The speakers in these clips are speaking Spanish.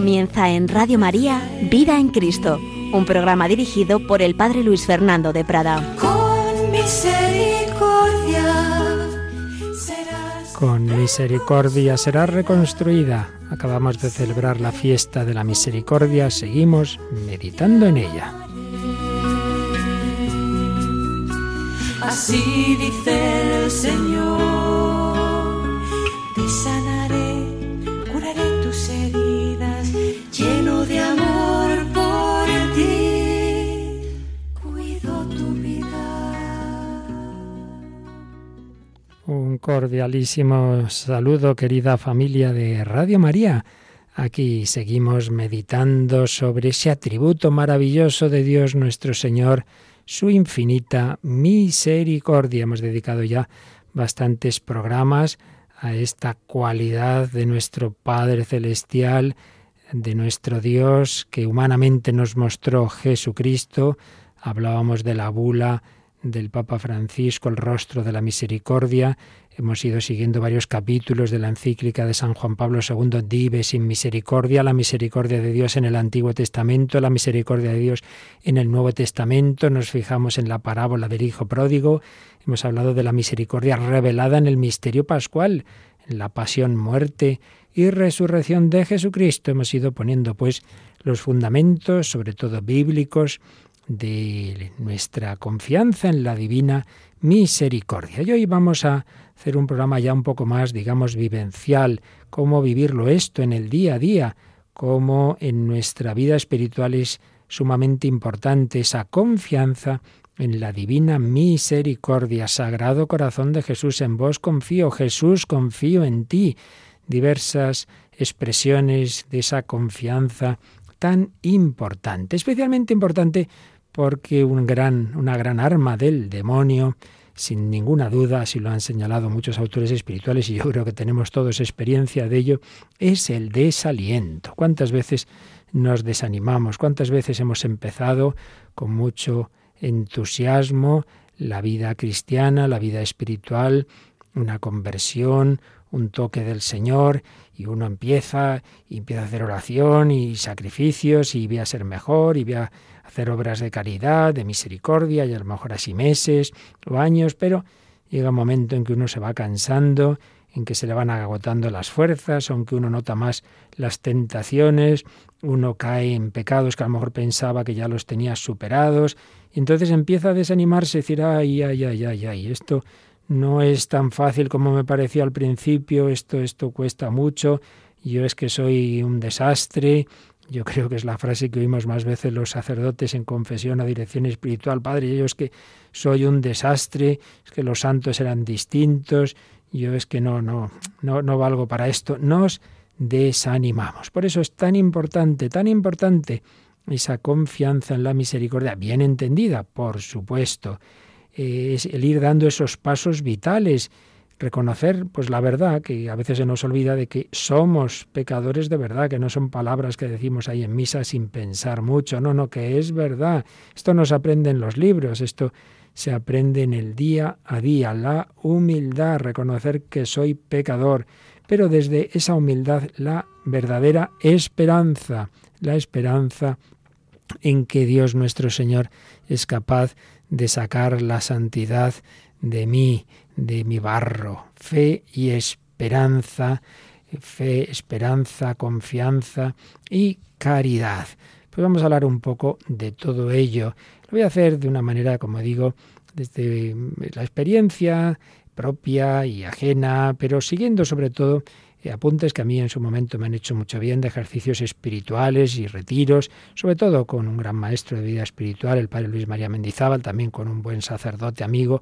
Comienza en Radio María Vida en Cristo, un programa dirigido por el Padre Luis Fernando de Prada. Con misericordia Con misericordia será reconstruida. Acabamos de celebrar la fiesta de la misericordia, seguimos meditando en ella. Así dice el Señor, Un cordialísimo saludo, querida familia de Radio María. Aquí seguimos meditando sobre ese atributo maravilloso de Dios nuestro Señor, su infinita misericordia. Hemos dedicado ya bastantes programas a esta cualidad de nuestro Padre Celestial, de nuestro Dios, que humanamente nos mostró Jesucristo. Hablábamos de la bula del Papa Francisco, el rostro de la misericordia. Hemos ido siguiendo varios capítulos de la encíclica de San Juan Pablo II, Dive sin misericordia, la misericordia de Dios en el Antiguo Testamento, la misericordia de Dios en el Nuevo Testamento. Nos fijamos en la parábola del Hijo Pródigo. Hemos hablado de la misericordia revelada en el misterio pascual, en la pasión, muerte y resurrección de Jesucristo. Hemos ido poniendo pues los fundamentos, sobre todo bíblicos, de nuestra confianza en la divina misericordia. Y hoy vamos a hacer un programa ya un poco más, digamos, vivencial, cómo vivirlo esto en el día a día, cómo en nuestra vida espiritual es sumamente importante esa confianza en la divina misericordia. Sagrado corazón de Jesús, en vos confío, Jesús, confío en ti. Diversas expresiones de esa confianza tan importante, especialmente importante porque un gran, una gran arma del demonio, sin ninguna duda, así lo han señalado muchos autores espirituales y yo creo que tenemos todos experiencia de ello, es el desaliento. ¿Cuántas veces nos desanimamos? ¿Cuántas veces hemos empezado con mucho entusiasmo la vida cristiana, la vida espiritual, una conversión, un toque del Señor y uno empieza y empieza a hacer oración y sacrificios y ve a ser mejor y ve a hacer obras de caridad, de misericordia y a lo mejor así meses o años, pero llega un momento en que uno se va cansando, en que se le van agotando las fuerzas, aunque uno nota más las tentaciones, uno cae en pecados que a lo mejor pensaba que ya los tenía superados, y entonces empieza a desanimarse, decir, ay, ay, ay, ay, ay, esto no es tan fácil como me parecía al principio, esto, esto cuesta mucho, yo es que soy un desastre, yo creo que es la frase que oímos más veces los sacerdotes en confesión o dirección espiritual. Padre, yo es que soy un desastre, es que los santos eran distintos, yo es que no, no, no, no valgo para esto. Nos desanimamos. Por eso es tan importante, tan importante esa confianza en la misericordia, bien entendida, por supuesto. Eh, es el ir dando esos pasos vitales reconocer pues la verdad que a veces se nos olvida de que somos pecadores de verdad, que no son palabras que decimos ahí en misa sin pensar mucho, no, no, que es verdad. Esto no se aprende en los libros, esto se aprende en el día a día, la humildad, reconocer que soy pecador, pero desde esa humildad la verdadera esperanza, la esperanza en que Dios nuestro Señor es capaz de sacar la santidad de mí, de mi barro. Fe y esperanza, fe, esperanza, confianza y caridad. Pues vamos a hablar un poco de todo ello. Lo voy a hacer de una manera, como digo, desde la experiencia propia y ajena, pero siguiendo sobre todo eh, apuntes que a mí en su momento me han hecho mucho bien de ejercicios espirituales y retiros, sobre todo con un gran maestro de vida espiritual, el padre Luis María Mendizábal, también con un buen sacerdote amigo,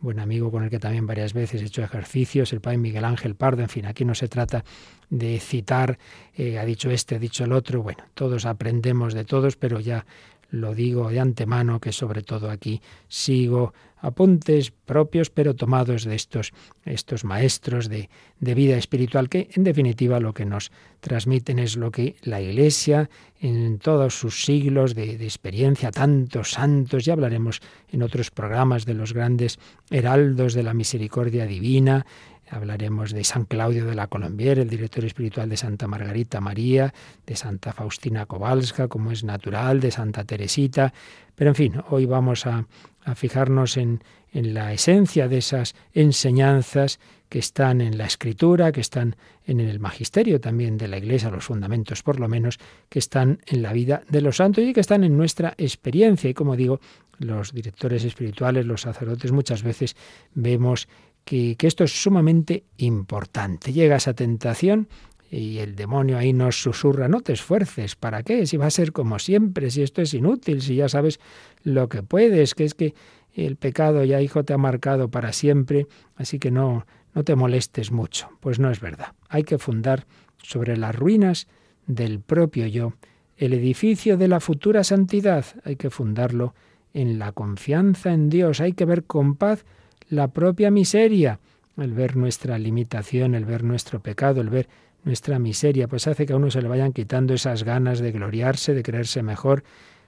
buen amigo con el que también varias veces he hecho ejercicios, el padre Miguel Ángel Pardo, en fin, aquí no se trata de citar, eh, ha dicho este, ha dicho el otro, bueno, todos aprendemos de todos, pero ya lo digo de antemano que sobre todo aquí sigo apuntes propios pero tomados de estos, estos maestros de, de, vida espiritual que en definitiva lo que nos transmiten es lo que la Iglesia en todos sus siglos de, de experiencia, tantos santos, ya hablaremos en otros programas de los grandes heraldos de la misericordia divina, Hablaremos de San Claudio de la Colombier, el director espiritual de Santa Margarita María, de Santa Faustina Kowalska, como es natural, de Santa Teresita. Pero en fin, hoy vamos a, a fijarnos en, en la esencia de esas enseñanzas que están en la escritura, que están en el magisterio también de la Iglesia, los fundamentos por lo menos, que están en la vida de los santos y que están en nuestra experiencia. Y como digo, los directores espirituales, los sacerdotes, muchas veces vemos que, esto es sumamente importante. Llega esa tentación y el demonio ahí nos susurra, no te esfuerces, ¿para qué? Si va a ser como siempre, si esto es inútil, si ya sabes lo que puedes, que es que el pecado ya, hijo, te ha marcado para siempre, así que no, no te molestes mucho. Pues no es verdad. Hay que fundar sobre las ruinas del propio yo el edificio de la futura santidad. Hay que fundarlo en la confianza en Dios. Hay que ver con paz la propia miseria. El ver nuestra limitación, el ver nuestro pecado, el ver nuestra miseria, pues hace que a uno se le vayan quitando esas ganas de gloriarse, de creerse mejor.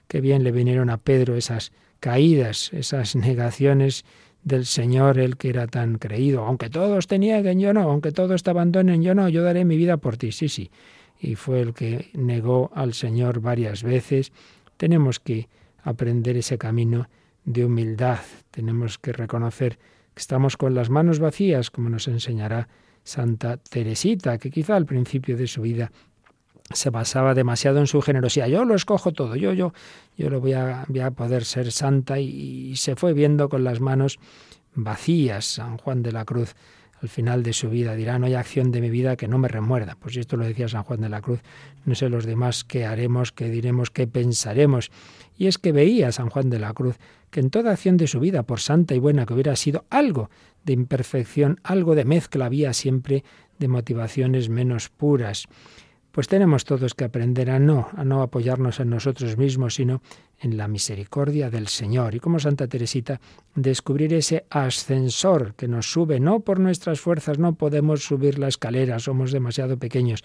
Qué bien le vinieron a Pedro esas caídas, esas negaciones del Señor, el que era tan creído. Aunque todos te nieguen, yo no, aunque todos te abandonen, yo no, yo daré mi vida por ti. Sí, sí. Y fue el que negó al Señor varias veces. Tenemos que aprender ese camino de humildad. Tenemos que reconocer que estamos con las manos vacías, como nos enseñará Santa Teresita, que quizá al principio de su vida se basaba demasiado en su generosidad. Yo lo escojo todo, yo, yo, yo lo voy a, voy a poder ser santa y, se fue viendo con las manos vacías. San Juan de la Cruz al final de su vida dirá, no hay acción de mi vida que no me remuerda. Pues esto lo decía San Juan de la Cruz, no sé los demás qué haremos, qué diremos, qué pensaremos. Y es que veía San Juan de la Cruz que en toda acción de su vida, por santa y buena que hubiera sido, algo de imperfección, algo de mezcla había siempre de motivaciones menos puras pues tenemos todos que aprender a no, a no apoyarnos en nosotros mismos, sino en la misericordia del Señor. Y como Santa Teresita, descubrir ese ascensor que nos sube, no por nuestras fuerzas, no podemos subir la escalera, somos demasiado pequeños.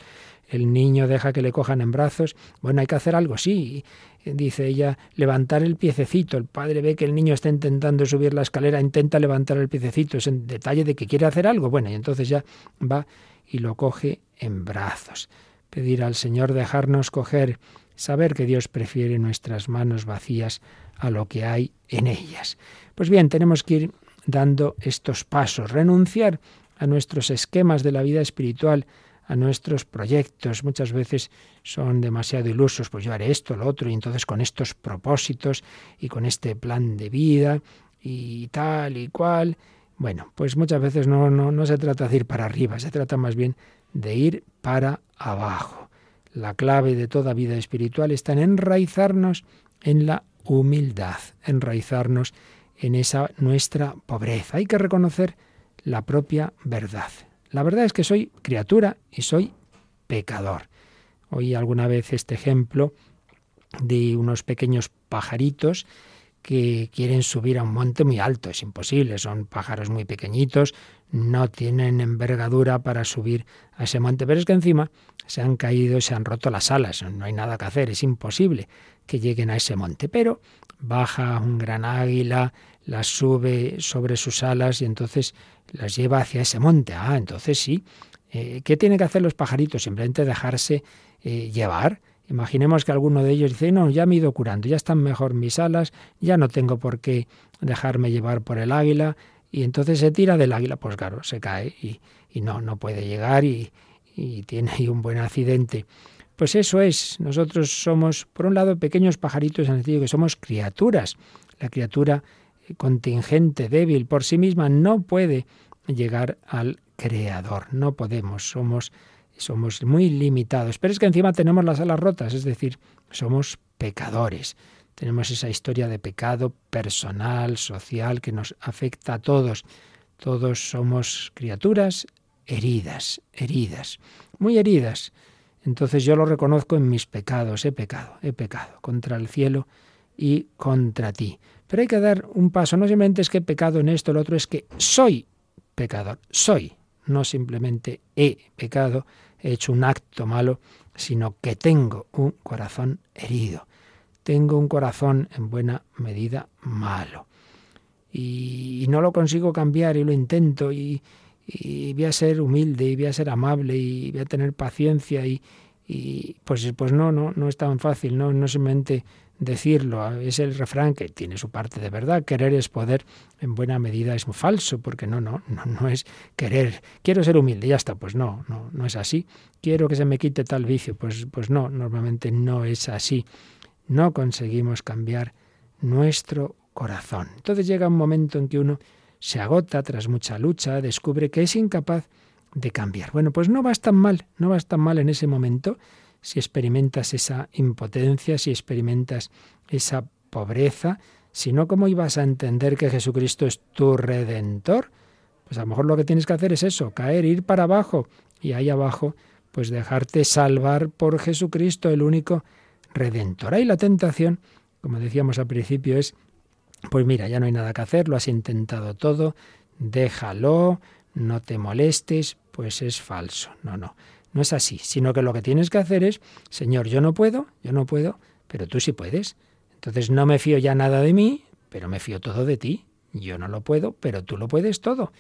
El niño deja que le cojan en brazos, bueno, hay que hacer algo, sí, dice ella, levantar el piececito. El padre ve que el niño está intentando subir la escalera, intenta levantar el piececito, es en detalle de que quiere hacer algo, bueno, y entonces ya va y lo coge en brazos pedir al Señor dejarnos coger, saber que Dios prefiere nuestras manos vacías a lo que hay en ellas. Pues bien, tenemos que ir dando estos pasos, renunciar a nuestros esquemas de la vida espiritual, a nuestros proyectos. Muchas veces son demasiado ilusos, pues yo haré esto, lo otro, y entonces con estos propósitos y con este plan de vida y tal y cual. Bueno, pues muchas veces no, no, no se trata de ir para arriba, se trata más bien de ir para abajo. La clave de toda vida espiritual está en enraizarnos en la humildad, enraizarnos en esa nuestra pobreza. Hay que reconocer la propia verdad. La verdad es que soy criatura y soy pecador. Oí alguna vez este ejemplo de unos pequeños pajaritos que quieren subir a un monte muy alto. Es imposible, son pájaros muy pequeñitos, no tienen envergadura para subir a ese monte. Pero es que encima se han caído, se han roto las alas, no hay nada que hacer, es imposible que lleguen a ese monte. Pero baja un gran águila, las sube sobre sus alas y entonces las lleva hacia ese monte. Ah, entonces sí. Eh, ¿Qué tienen que hacer los pajaritos? Simplemente dejarse eh, llevar Imaginemos que alguno de ellos dice, no, ya me he ido curando, ya están mejor mis alas, ya no tengo por qué dejarme llevar por el águila, y entonces se tira del águila, pues claro, se cae y, no, no puede llegar y, tiene ahí un buen accidente. Pues eso es, nosotros somos, por un lado, pequeños pajaritos en el sentido que somos criaturas. La criatura contingente, débil por sí misma, no puede llegar al Creador, no podemos, somos somos muy limitados. Pero es que encima tenemos las alas rotas, es decir, somos pecadores. Tenemos esa historia de pecado personal, social, que nos afecta a todos. Todos somos criaturas heridas, heridas, muy heridas. Entonces yo lo reconozco en mis pecados, he pecado, he pecado contra el cielo y contra ti. Pero hay que dar un paso, no simplemente es que he pecado en esto, lo otro es que soy pecador, soy, no simplemente he pecado, he hecho un acto malo, sino que tengo un corazón herido. Tengo un corazón en buena medida malo. Y, no lo consigo cambiar y lo intento y, y voy a ser humilde y voy a ser amable y voy a tener paciencia y, y pues, pues no, no, no es tan fácil, no, no simplemente decirlo, es el refrán que tiene su parte de verdad, querer es poder, en buena medida es falso, porque no, no, no, no es querer, quiero ser humilde, ya está, pues no, no, no es así, quiero que se me quite tal vicio, pues, pues no, normalmente no es así, no conseguimos cambiar nuestro corazón. Entonces llega un momento en que uno se agota tras mucha lucha, descubre que es incapaz de cambiar. Bueno, pues no vas tan mal, no vas tan mal en ese momento si experimentas esa impotencia, si experimentas esa pobreza, sino cómo ibas a entender que Jesucristo es tu redentor. Pues a lo mejor lo que tienes que hacer es eso, caer, ir para abajo y ahí abajo pues dejarte salvar por Jesucristo, el único redentor. Ahí la tentación, como decíamos al principio, es pues mira, ya no hay nada que hacer, lo has intentado todo, déjalo, no te molestes, pues es falso. No, no. No es así, sino que lo que tienes que hacer es, Señor, yo no puedo, yo no puedo, pero tú sí puedes. Entonces no me fío ya nada de mí, pero me fío todo de ti. Yo no lo puedo, pero tú lo puedes todo.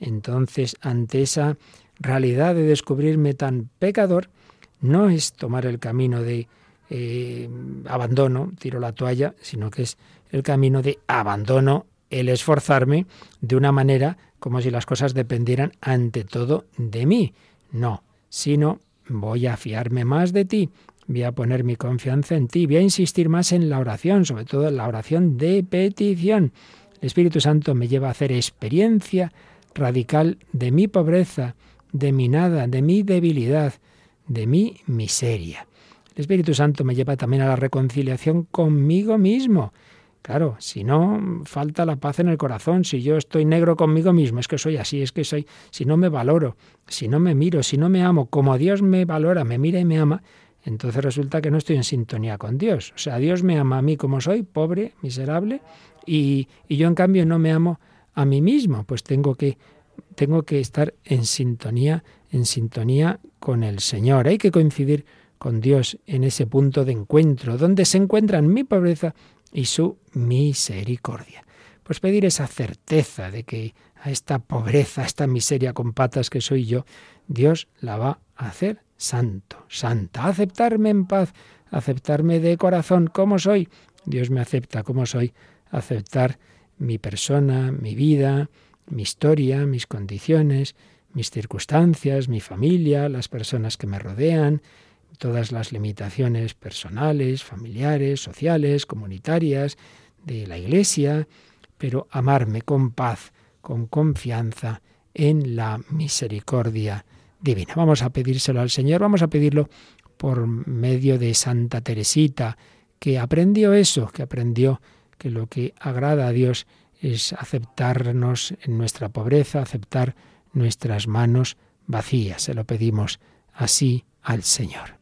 Entonces, ante esa realidad de descubrirme tan pecador, no es tomar el camino de eh, abandono, tiro la toalla, sino que es el camino de abandono, el esforzarme de una manera como si las cosas dependieran ante todo de mí. No, sino voy a fiarme más de ti, voy a poner mi confianza en ti, voy a insistir más en la oración, sobre todo en la oración de petición. El Espíritu Santo me lleva a hacer experiencia radical de mi pobreza, de mi nada, de mi debilidad, de mi miseria. El Espíritu Santo me lleva también a la reconciliación conmigo mismo. Claro, si no, falta la paz en el corazón. Si yo estoy negro conmigo mismo, es que soy así, es que soy. Si no me valoro, si no me miro, si no me amo, como Dios me valora, me mira y me ama, entonces resulta que no estoy en sintonía con Dios. O sea, Dios me ama a mí como soy, pobre, miserable, y, yo en cambio no me amo a mí mismo. Pues tengo que, tengo que estar en sintonía, en sintonía con el Señor. Hay que coincidir con Dios en ese punto de encuentro, donde se encuentran mi pobreza y su misericordia. Pues pedir esa certeza de que a esta pobreza, a esta miseria con patas que soy yo, Dios la va a hacer santo, santa, aceptarme en paz, aceptarme de corazón como soy. Dios me acepta como soy, aceptar mi persona, mi vida, mi historia, mis condiciones, mis circunstancias, mi familia, las personas que me rodean, todas las limitaciones personales, familiares, sociales, comunitarias, de la Iglesia, pero amarme con paz, con confianza en la misericordia divina. Vamos a pedírselo al Señor, vamos a pedirlo por medio de Santa Teresita, que aprendió eso, que aprendió que lo que agrada a Dios es aceptarnos en nuestra pobreza, aceptar nuestras manos vacías. Se lo pedimos así al Señor.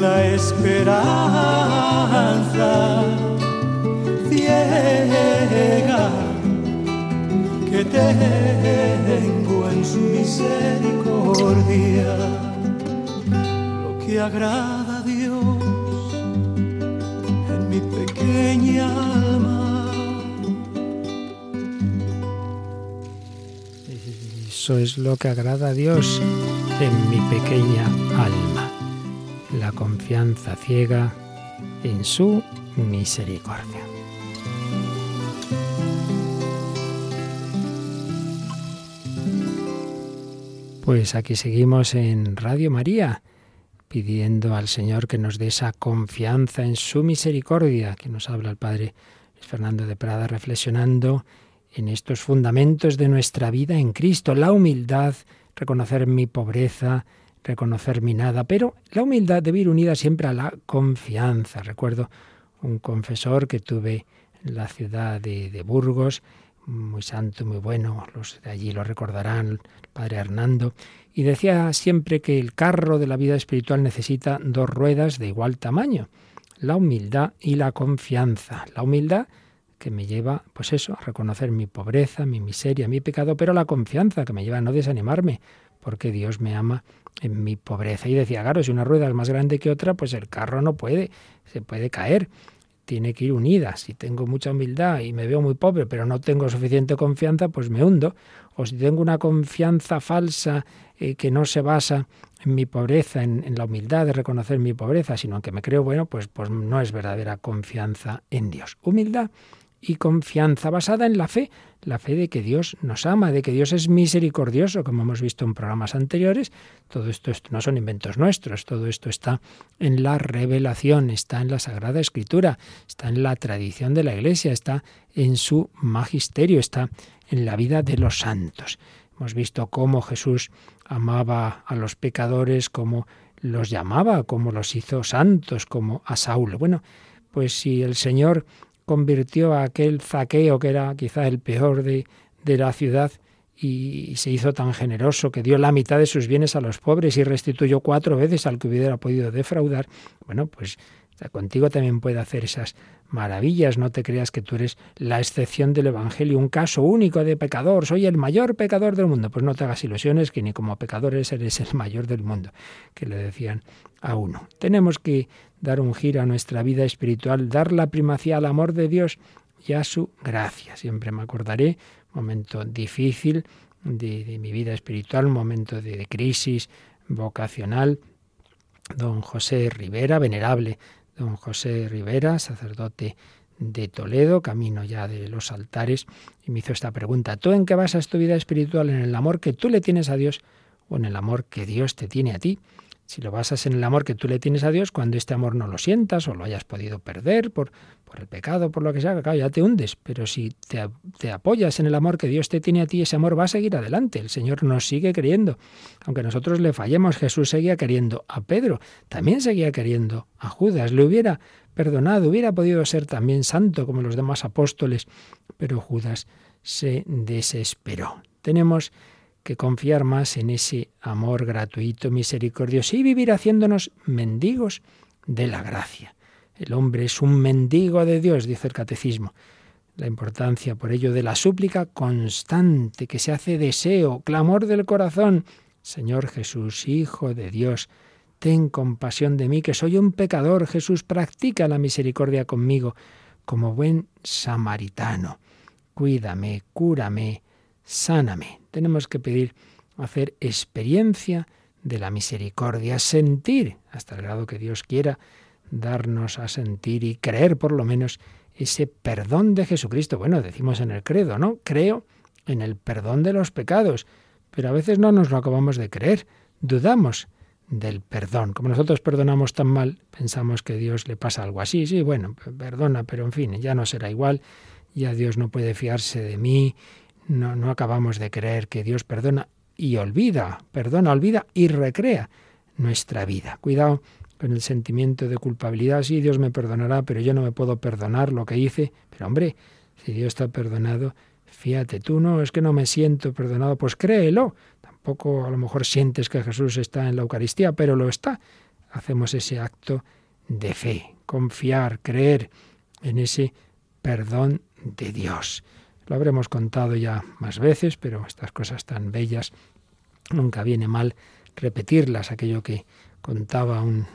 La esperanza ciega que tengo en su misericordia lo que agrada a Dios en mi pequeña alma Eso es lo que agrada a Dios en mi pequeña alma. Confianza ciega en su misericordia. Pues aquí seguimos en Radio María, pidiendo al Señor que nos dé esa confianza en su misericordia, que nos habla el Padre Fernando de Prada, reflexionando en estos fundamentos de nuestra vida en Cristo, la humildad, reconocer mi pobreza, reconocer mi nada, pero la humildad debe ir unida siempre a la confianza. Recuerdo un confesor que tuve en la ciudad de, de Burgos, muy santo, muy bueno, los de allí lo recordarán, el padre Hernando, y decía siempre que el carro de la vida espiritual necesita dos ruedas de igual tamaño, la humildad y la confianza. La humildad que me lleva, pues eso, a reconocer mi pobreza, mi miseria, mi pecado, pero la confianza que me lleva a no desanimarme, porque Dios me ama en mi pobreza. Y decía, claro, si una rueda es más grande que otra, pues el carro no puede, se puede caer tiene que ir unida. Si tengo mucha humildad y me veo muy pobre, pero no tengo suficiente confianza, pues me hundo. O si tengo una confianza falsa eh, que no se basa en mi pobreza, en, en, la humildad de reconocer mi pobreza, sino que me creo bueno, pues, pues no es verdadera confianza en Dios. Humildad y confianza basada en la fe, la fe de que Dios nos ama, de que Dios es misericordioso, como hemos visto en programas anteriores. Todo esto, no son inventos nuestros, todo esto está en la revelación, está en la Sagrada Escritura, está en la tradición de la Iglesia, está en su magisterio, está en la vida de los santos. Hemos visto cómo Jesús amaba a los pecadores, cómo los llamaba, cómo los hizo santos, como a Saulo. Bueno, pues si el Señor convirtió a aquel zaqueo que era quizá el peor de, de la ciudad y se hizo tan generoso que dio la mitad de sus bienes a los pobres y restituyó cuatro veces al que hubiera podido defraudar, bueno, pues contigo también puede hacer esas maravillas. No te creas que tú eres la excepción del Evangelio, un caso único de pecador. Soy el mayor pecador del mundo. Pues no te hagas ilusiones que ni como pecador eres, eres el mayor del mundo, que le decían a uno. Tenemos que dar un giro a nuestra vida espiritual, dar la primacía al amor de Dios y a su gracia. Siempre me acordaré, momento difícil de, mi vida espiritual, momento de, de crisis vocacional. Don José Rivera, venerable don José Rivera, sacerdote de Toledo, camino ya de los altares, y me hizo esta pregunta. ¿Tú en qué basas tu vida espiritual? ¿En el amor que tú le tienes a Dios o en el amor que Dios te tiene a ti? Si lo basas en el amor que tú le tienes a Dios, cuando este amor no lo sientas o lo hayas podido perder por, el pecado, por lo que sea, claro, ya te hundes. Pero si te, te, apoyas en el amor que Dios te tiene a ti, ese amor va a seguir adelante. El Señor nos sigue queriendo. Aunque nosotros le fallemos, Jesús seguía queriendo a Pedro, también seguía queriendo a Judas. Le hubiera perdonado, hubiera podido ser también santo como los demás apóstoles, pero Judas se desesperó. Tenemos que confiar más en ese amor gratuito, misericordioso y vivir haciéndonos mendigos de la gracia. El hombre es un mendigo de Dios, dice el catecismo. La importancia, por ello, de la súplica constante, que se hace deseo, clamor del corazón. Señor Jesús, Hijo de Dios, ten compasión de mí, que soy un pecador. Jesús, practica la misericordia conmigo, como buen samaritano. Cuídame, cúrame, sáname. Tenemos que pedir hacer experiencia de la misericordia, sentir, hasta el grado que Dios quiera, darnos a sentir y creer por lo menos ese perdón de Jesucristo. Bueno, decimos en el credo, ¿no? Creo en el perdón de los pecados, pero a veces no nos lo acabamos de creer, dudamos del perdón. Como nosotros perdonamos tan mal, pensamos que Dios le pasa algo así, sí, bueno, perdona, pero en fin, ya no será igual, ya Dios no puede fiarse de mí, no, acabamos de creer que Dios perdona y olvida, perdona, olvida y recrea nuestra vida. Cuidado con el sentimiento de culpabilidad, sí, Dios me perdonará, pero yo no me puedo perdonar lo que hice, pero hombre, si Dios está perdonado, fíjate tú, no, es que no me siento perdonado, pues créelo, tampoco a lo mejor sientes que Jesús está en la Eucaristía, pero lo está. Hacemos ese acto de fe, confiar, creer en ese perdón de Dios. Lo habremos contado ya más veces, pero estas cosas tan bellas nunca viene mal repetirlas. Aquello que contaba un,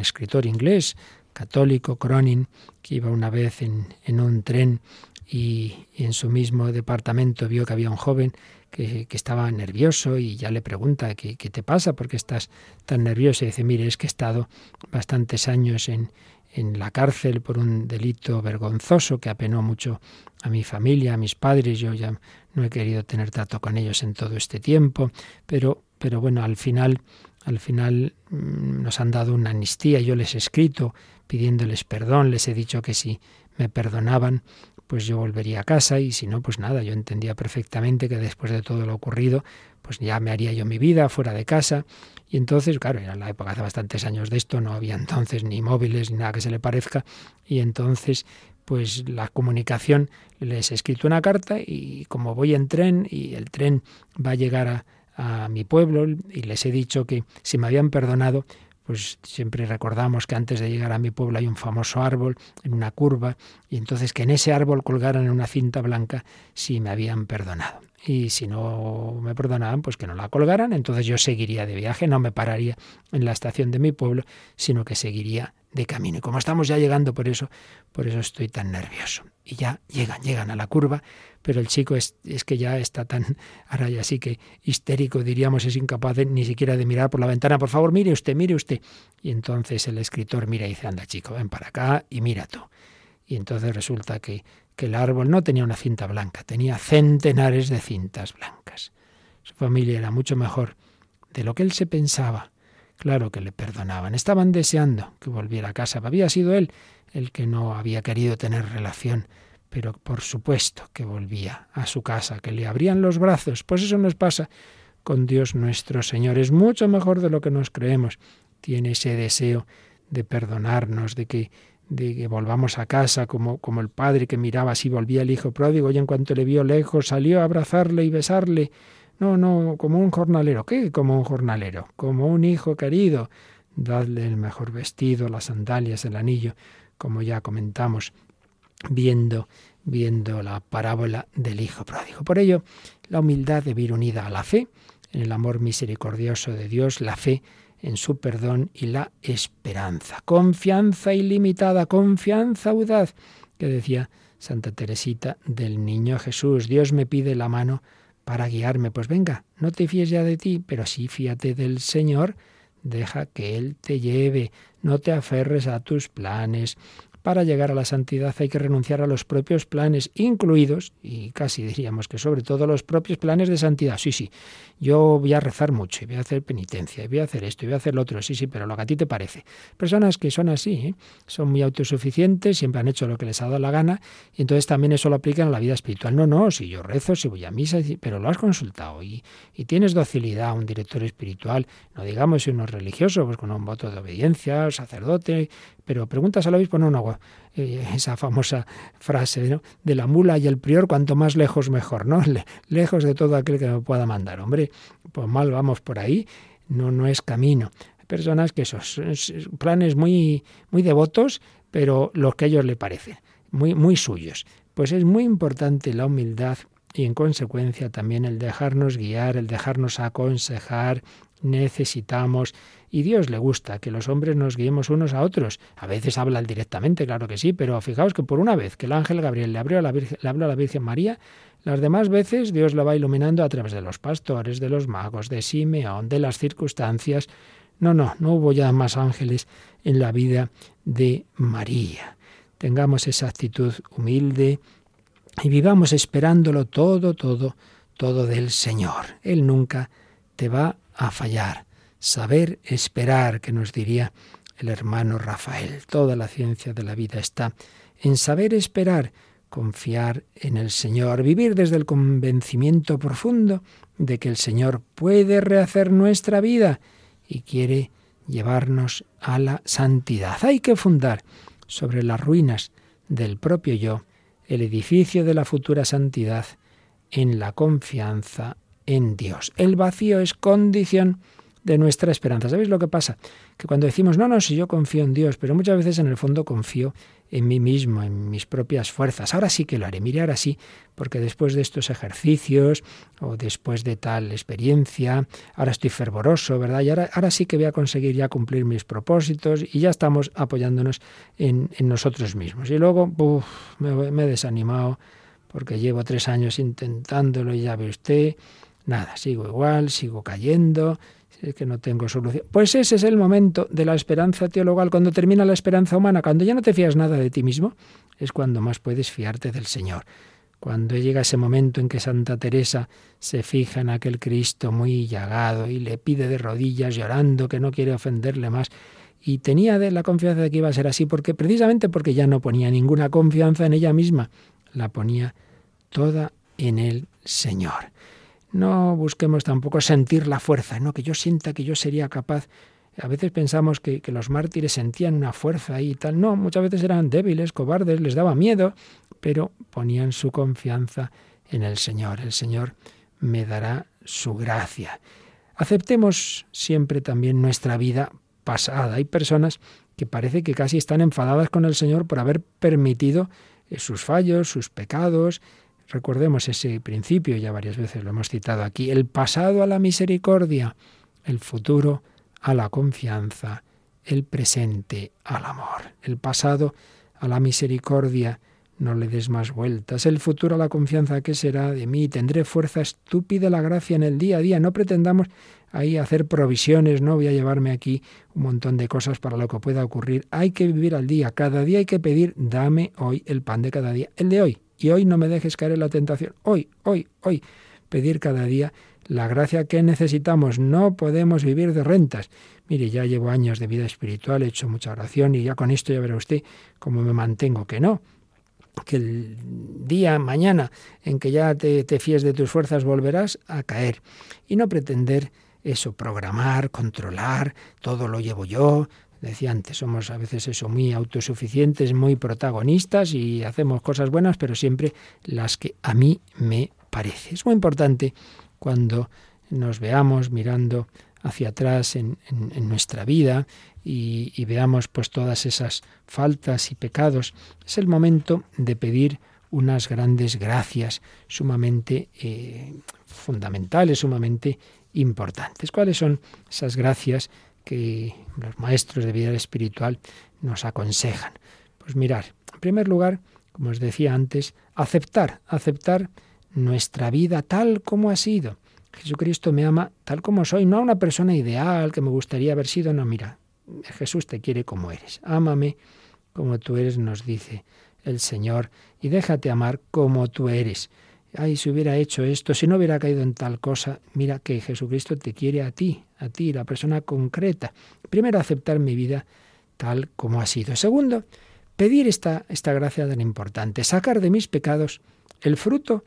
escritor inglés, católico, Cronin, que iba una vez en, un tren y, en su mismo departamento vio que había un joven que, estaba nervioso y ya le pregunta ¿qué, ¿qué, te pasa? ¿Por qué estás tan nervioso? Y dice, mire, es que he estado bastantes años en, en la cárcel por un delito vergonzoso que apenó mucho a mi familia, a mis padres. Yo ya no he querido tener trato con ellos en todo este tiempo, pero, pero bueno, al final, al final mm, nos han dado una amnistía. Yo les he escrito pidiéndoles perdón, les he dicho que si me perdonaban, pues yo volvería a casa y si no, pues nada, yo entendía perfectamente que después de todo lo ocurrido, pues ya me haría yo mi vida fuera de casa. Y entonces, claro, era la época hace bastantes años de esto, no había entonces ni móviles ni nada que se le parezca. Y entonces, pues la comunicación, les he escrito una carta y como voy en tren y el tren va a llegar a, a mi pueblo y les he dicho que si me habían perdonado, pues siempre recordamos que antes de llegar a mi pueblo hay un famoso árbol en una curva y entonces que en ese árbol colgaran una cinta blanca si me habían perdonado. Y si no me perdonaban, pues que no la colgaran, entonces yo seguiría de viaje, no me pararía en la estación de mi pueblo, sino que seguiría de camino. Y como estamos ya llegando por eso, por eso estoy tan nervioso. Y ya llegan, llegan a la curva, pero el chico es, que ya está tan, ahora ya sí que histérico, diríamos, es incapaz ni siquiera de mirar por la ventana. Por favor, mire usted, mire usted. Y entonces el escritor mira y dice, anda chico, ven para acá y mira tú. Y entonces resulta que, que el árbol no tenía una cinta blanca, tenía centenares de cintas blancas. Su familia era mucho mejor de lo que él se pensaba. Claro que le perdonaban. Estaban deseando que volviera a casa. Había sido él el que no había querido tener relación pero por supuesto que volvía a su casa, que le abrían los brazos. Pues eso nos pasa con Dios nuestro Señor. Es mucho mejor de lo que nos creemos. Tiene ese deseo de perdonarnos, de que, de que volvamos a casa, como, como el padre que miraba si volvía el hijo pródigo y en cuanto le vio lejos salió a abrazarle y besarle. No, no, como un jornalero. ¿Qué? Como un jornalero, como un hijo querido. Dadle el mejor vestido, las sandalias, el anillo, como ya comentamos viendo, viendo la parábola del Hijo Pródigo. Por ello, la humildad debe ir unida a la fe, en el amor misericordioso de Dios, la fe en su perdón y la esperanza. Confianza ilimitada, confianza audaz, que decía Santa Teresita del Niño Jesús. Dios me pide la mano para guiarme. Pues venga, no te fíes ya de ti, pero sí fíate del Señor. Deja que Él te lleve, no te aferres a tus planes, para llegar a la santidad hay que renunciar a los propios planes, incluidos, y casi diríamos que sobre todo los propios planes de santidad. Sí, sí, yo voy a rezar mucho, y voy a hacer penitencia, y voy a hacer esto, y voy a hacer lo otro, sí, sí, pero lo que a ti te parece. Personas que son así, ¿eh? son muy autosuficientes, siempre han hecho lo que les ha dado la gana, y entonces también eso lo aplican a la vida espiritual. No, no, si yo rezo, si voy a misa, pero lo has consultado, y, y tienes docilidad, un director espiritual, no digamos si uno es religioso, pues con un voto de obediencia, sacerdote, pero preguntas al obispo, no, no, eh, esa famosa frase de la mula y el prior, cuanto más lejos mejor, ¿no? lejos de todo aquel que me pueda mandar. Hombre, pues mal vamos por ahí, no, no es camino. Hay personas que esos planes muy, muy devotos, pero los que a ellos le parecen, muy, muy suyos. Pues es muy importante la humildad y en consecuencia también el dejarnos guiar, el dejarnos aconsejar, necesitamos y Dios le gusta que los hombres nos guiemos unos a otros. A veces hablan directamente, claro que sí, pero fijaos que por una vez que el ángel Gabriel le, abrió la le habló a la Virgen María, las demás veces Dios la va iluminando a través de los pastores, de los magos, de Simeón, de las circunstancias. No, no, no hubo ya más ángeles en la vida de María. tengamos esa actitud humilde y vivamos esperándolo todo, todo, todo del Señor. Él nunca te va a fallar. Saber esperar, que nos diría el hermano Rafael. Toda la ciencia de la vida está en saber esperar, confiar en el Señor, vivir desde el convencimiento profundo de que el Señor puede rehacer nuestra vida y quiere llevarnos a la santidad. Hay que fundar sobre las ruinas del propio yo el edificio de la futura santidad en la confianza en Dios. El vacío es condición de nuestra esperanza. ¿Sabéis lo que pasa? Que cuando decimos, no, no, si yo confío en Dios, pero muchas veces en el fondo confío en mí mismo, en mis propias fuerzas. Ahora sí que lo haré, mire, ahora sí, porque después de estos ejercicios o después de tal experiencia, ahora estoy fervoroso, ¿verdad? Y ahora, ahora sí que voy a conseguir ya cumplir mis propósitos y ya estamos apoyándonos en, nosotros mismos. Y luego, me, me he desanimado porque llevo tres años intentándolo y ya ve usted, nada, sigo igual, sigo cayendo, es que no tengo solución. Pues ese es el momento de la esperanza teologal, cuando termina la esperanza humana, cuando ya no te fías nada de ti mismo, es cuando más puedes fiarte del Señor. Cuando llega ese momento en que Santa Teresa se fija en aquel Cristo muy llagado y le pide de rodillas llorando que no quiere ofenderle más, y tenía de la confianza de que iba a ser así, porque precisamente porque ya no ponía ninguna confianza en ella misma, la ponía toda en el Señor. No busquemos tampoco sentir la fuerza, no que yo sienta que yo sería capaz. A veces pensamos que, los mártires sentían una fuerza ahí y tal. No, muchas veces eran débiles, cobardes, les daba miedo, pero ponían su confianza en el Señor. El Señor me dará su gracia. Aceptemos siempre también nuestra vida pasada. Hay personas que parece que casi están enfadadas con el Señor por haber permitido eh, sus fallos, sus pecados, Recordemos ese principio, ya varias veces lo hemos citado aquí, el pasado a la misericordia, el futuro a la confianza, el presente al amor. El pasado a la misericordia, no le des más vueltas. El futuro a la confianza, ¿qué será de mí? Tendré fuerza estúpida la gracia en el día a día. No pretendamos ahí hacer provisiones, no voy a llevarme aquí un montón de cosas para lo que pueda ocurrir. Hay que vivir al día. Cada día hay que pedir, dame hoy el pan de cada día, el de hoy, y hoy no me dejes caer en la tentación. Hoy, hoy, hoy. Pedir cada día la gracia que necesitamos. No podemos vivir de rentas. Mire, ya llevo años de vida espiritual, he hecho mucha oración y ya con esto ya verá usted cómo me mantengo, que no. Que el día, mañana, en que ya te, te fíes de tus fuerzas, volverás a caer. Y no pretender eso, programar, controlar, todo lo llevo yo, Decía antes, somos a veces eso muy autosuficientes, muy protagonistas y hacemos cosas buenas, pero siempre las que a mí me parece. Es muy importante cuando nos veamos mirando hacia atrás en, nuestra vida y, veamos pues todas esas faltas y pecados. Es el momento de pedir unas grandes gracias sumamente eh, fundamentales, sumamente importantes. ¿Cuáles son esas gracias? Que los maestros de vida espiritual nos aconsejan. Pues mirar, en primer lugar, como os decía antes, aceptar, aceptar nuestra vida tal como ha sido. Jesucristo me ama tal como soy, no a una persona ideal que me gustaría haber sido, no, mira, Jesús te quiere como eres. Ámame como tú eres, nos dice el Señor, y déjate amar como tú eres ay, si hubiera hecho esto, si no hubiera caído en tal cosa, mira que Jesucristo te quiere a ti, a ti, la persona concreta. Primero, aceptar mi vida tal como ha sido. Segundo, pedir esta, esta gracia tan importante, sacar de mis pecados el fruto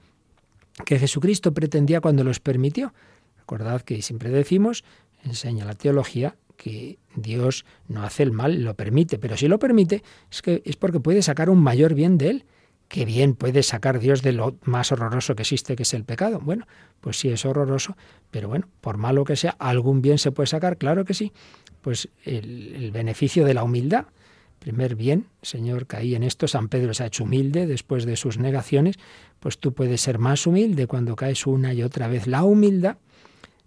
que Jesucristo pretendía cuando los permitió. Recordad que siempre decimos, enseña la teología, que Dios no hace el mal, lo permite, pero si lo permite es que es porque puede sacar un mayor bien de él qué bien puede sacar Dios de lo más horroroso que existe, que es el pecado. Bueno, pues sí es horroroso, pero bueno, por malo que sea, algún bien se puede sacar, claro que sí. Pues el, beneficio de la humildad. Primer bien, Señor, caí en esto, San Pedro se ha hecho humilde después de sus negaciones, pues tú puedes ser más humilde cuando caes una y otra vez. La humildad,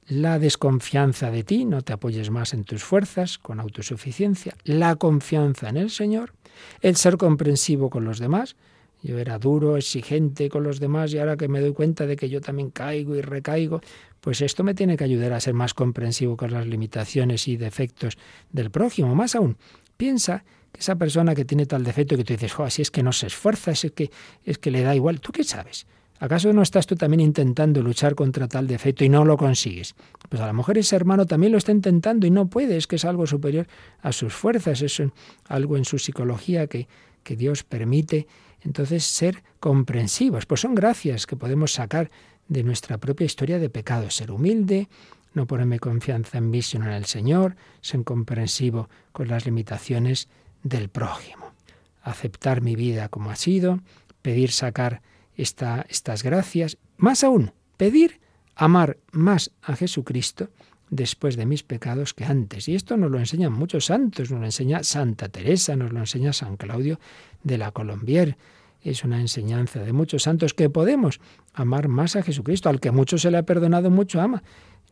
la desconfianza de ti, no te apoyes más en tus fuerzas, con autosuficiencia, la confianza en el Señor, el ser comprensivo con los demás, yo era duro, exigente con los demás y ahora que me doy cuenta de que yo también caigo y recaigo, pues esto me tiene que ayudar a ser más comprensivo con las limitaciones y defectos del prójimo. Más aún, Piensa que esa persona que tiene tal defecto que tú dices, jo, así es que no se esfuerza, es que, es que le da igual. ¿Tú qué sabes? ¿Acaso no estás tú también intentando luchar contra tal defecto y no lo consigues? Pues a lo mejor ese hermano también lo está intentando y no puede, es que es algo superior a sus fuerzas, es algo en su psicología que, que Dios permite. Entonces, ser comprensivos, pues son gracias que podemos sacar de nuestra propia historia de pecado, ser humilde, no ponerme confianza en mí sino en el Señor, ser comprensivo con las limitaciones del prójimo, aceptar mi vida como ha sido, pedir sacar esta, estas gracias, más aún, pedir amar más a Jesucristo después de mis pecados que antes. Y esto nos lo enseñan muchos santos, nos lo enseña Santa Teresa, nos lo enseña San Claudio de la Colombier. Es una enseñanza de muchos santos que podemos amar más a Jesucristo, al que mucho se le ha perdonado, mucho ama.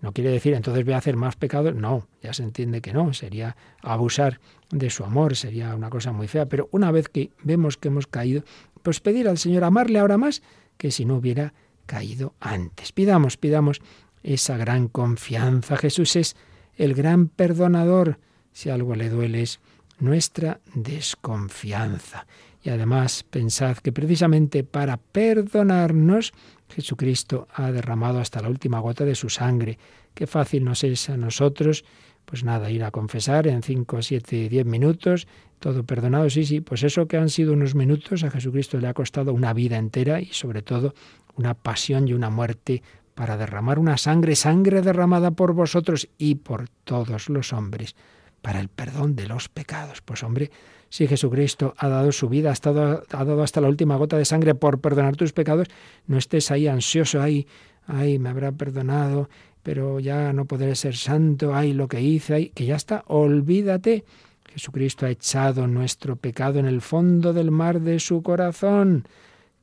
No quiere decir entonces voy a hacer más pecados, no, ya se entiende que no, sería abusar de su amor, sería una cosa muy fea, pero una vez que vemos que hemos caído, pues pedir al Señor amarle ahora más que si no hubiera caído antes. Pidamos, pidamos esa gran confianza. Jesús es el gran perdonador. Si algo le duele es nuestra desconfianza. Y además pensad que precisamente para perdonarnos Jesucristo ha derramado hasta la última gota de su sangre. Qué fácil nos es a nosotros, pues nada, ir a confesar en 5, 7, 10 minutos, todo perdonado, sí, sí, pues eso que han sido unos minutos a Jesucristo le ha costado una vida entera y sobre todo una pasión y una muerte para derramar una sangre, sangre derramada por vosotros y por todos los hombres, para el perdón de los pecados. Pues hombre, si Jesucristo ha dado su vida, ha, dado hasta la última gota de sangre por perdonar tus pecados, no estés ahí ansioso, ahí, ay, me habrá perdonado, pero ya no podré ser santo, ay, lo que hice, ay, que ya está, olvídate. Jesucristo ha echado nuestro pecado en el fondo del mar de su corazón.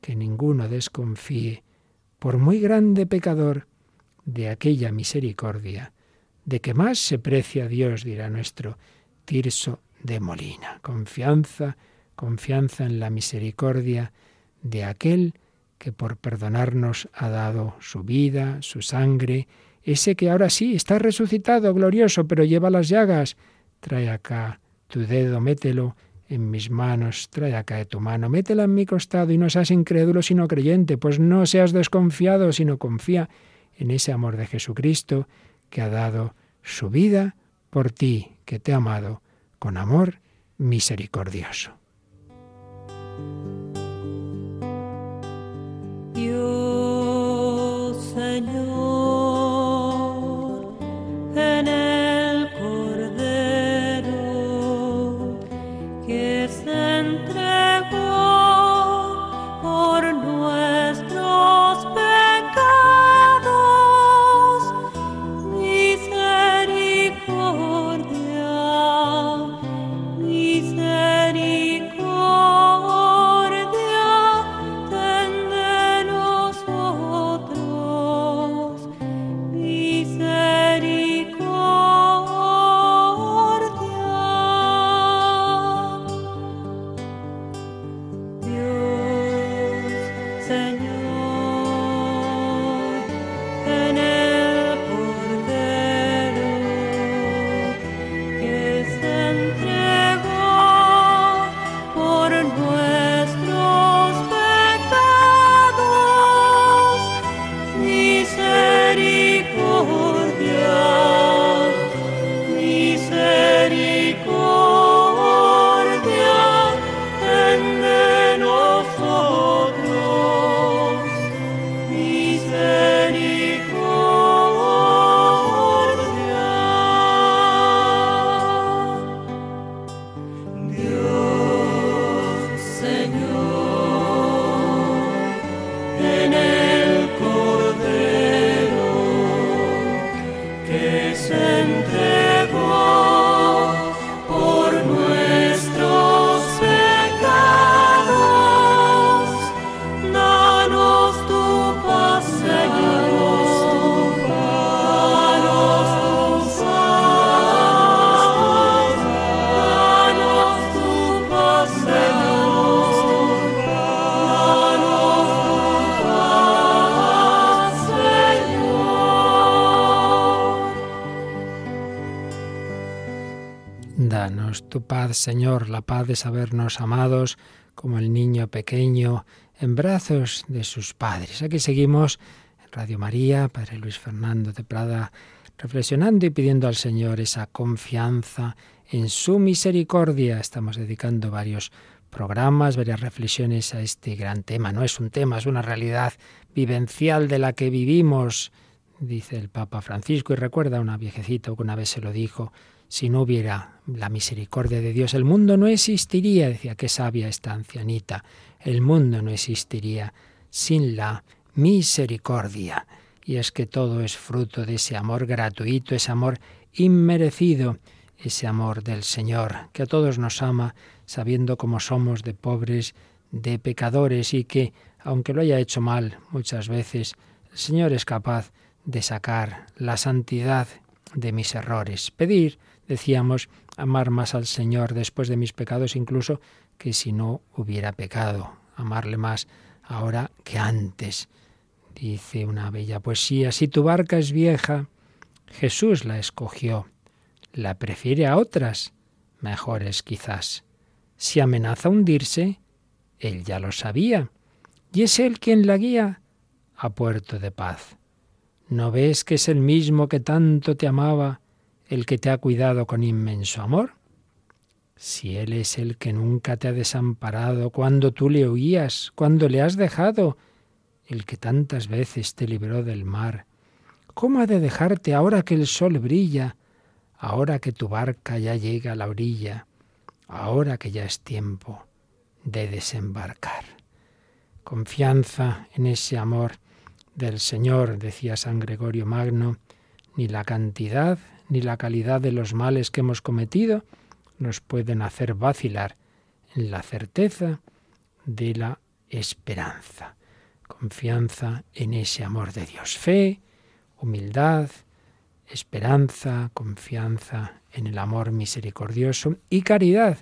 Que ninguno desconfíe por muy grande pecador, de aquella misericordia, de que más se precia Dios, dirá nuestro Tirso de Molina. Confianza, confianza en la misericordia de aquel que por perdonarnos ha dado su vida, su sangre, ese que ahora sí está resucitado, glorioso, pero lleva las llagas. Trae acá tu dedo, mételo en mis manos, trae acá de tu mano, métela en mi costado y no seas incrédulo sino creyente, pues no seas desconfiado sino confía en ese amor de Jesucristo que ha dado su vida por ti, que te ha amado con amor misericordioso. Dios, Señor, en el... Danos tu paz, Señor, la paz de sabernos amados como el niño pequeño en brazos de sus padres. Aquí seguimos en Radio María, Padre Luis Fernando de Prada, reflexionando y pidiendo al Señor esa confianza en su misericordia. Estamos dedicando varios programas, varias reflexiones a este gran tema. No es un tema, es una realidad vivencial de la que vivimos, dice el Papa Francisco, y recuerda una viejecita que una vez se lo dijo, si no hubiera la misericordia de Dios, el mundo no existiría, decía qué sabia esta ancianita, el mundo no existiría sin la misericordia. Y es que todo es fruto de ese amor gratuito, ese amor inmerecido, ese amor del Señor, que a todos nos ama, sabiendo cómo somos de pobres, de pecadores, y que, aunque lo haya hecho mal muchas veces, el Señor es capaz de sacar la santidad de mis errores. Pedir decíamos, amar más al Señor después de mis pecados incluso que si no hubiera pecado, amarle más ahora que antes. Dice una bella poesía, si tu barca es vieja, Jesús la escogió, la prefiere a otras, mejores quizás. Si amenaza hundirse, él ya lo sabía, y es él quien la guía a puerto de paz. ¿No ves que es el mismo que tanto te amaba el que te ha cuidado con inmenso amor? Si Él es el que nunca te ha desamparado cuando tú le oías, cuando le has dejado, el que tantas veces te libró del mar, ¿cómo ha de dejarte ahora que el sol brilla, ahora que tu barca ya llega a la orilla, ahora que ya es tiempo de desembarcar? Confianza en ese amor del Señor, decía San Gregorio Magno, ni la cantidad ni la calidad de los males que hemos cometido nos pueden hacer vacilar en la certeza de la esperanza. Confianza en ese amor de Dios. Fe, humildad, esperanza, confianza en el amor misericordioso y caridad.